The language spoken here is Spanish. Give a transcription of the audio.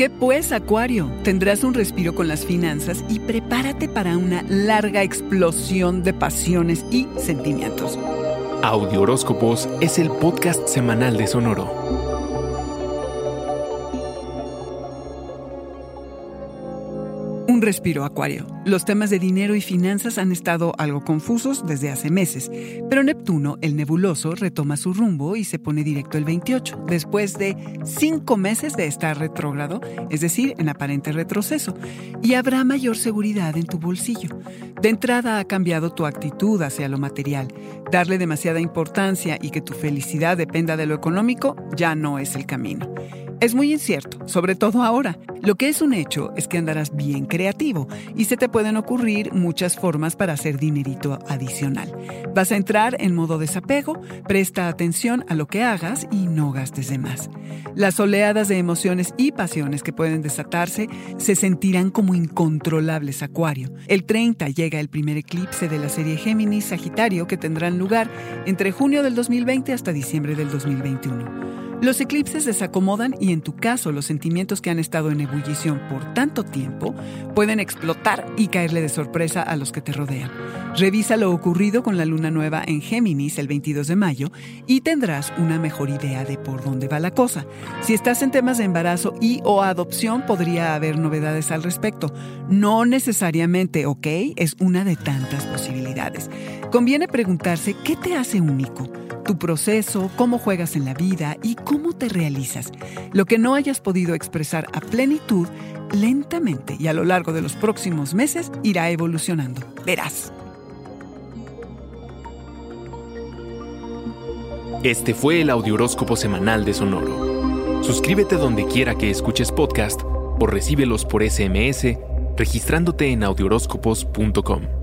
¿Qué pues, Acuario? Tendrás un respiro con las finanzas y prepárate para una larga explosión de pasiones y sentimientos. Audio Horóscopos es el podcast semanal de Sonoro. Respiro, Acuario. Los temas de dinero y finanzas han estado algo confusos desde hace meses, pero Neptuno, el nebuloso, retoma su rumbo y se pone directo el 28, después de cinco meses de estar retrógrado, es decir, en aparente retroceso, y habrá mayor seguridad en tu bolsillo. De entrada ha cambiado tu actitud hacia lo material. Darle demasiada importancia y que tu felicidad dependa de lo económico ya no es el camino. Es muy incierto, sobre todo ahora. Lo que es un hecho es que andarás bien creativo y se te pueden ocurrir muchas formas para hacer dinerito adicional. Vas a entrar en modo desapego, presta atención a lo que hagas y no gastes de más. Las oleadas de emociones y pasiones que pueden desatarse se sentirán como incontrolables, Acuario. El 30 llega el primer eclipse de la serie Géminis Sagitario que tendrán lugar entre junio del 2020 hasta diciembre del 2021. Los eclipses desacomodan y en tu caso los sentimientos que han estado en ebullición por tanto tiempo pueden explotar y caerle de sorpresa a los que te rodean. Revisa lo ocurrido con la luna nueva en Géminis el 22 de mayo y tendrás una mejor idea de por dónde va la cosa. Si estás en temas de embarazo y o adopción podría haber novedades al respecto. No necesariamente, ¿ok? Es una de tantas posibilidades. Conviene preguntarse qué te hace único tu proceso, cómo juegas en la vida y cómo te realizas. Lo que no hayas podido expresar a plenitud, lentamente y a lo largo de los próximos meses irá evolucionando. Verás. Este fue el Audioróscopo Semanal de Sonoro. Suscríbete donde quiera que escuches podcast o recíbelos por SMS registrándote en audioróscopos.com.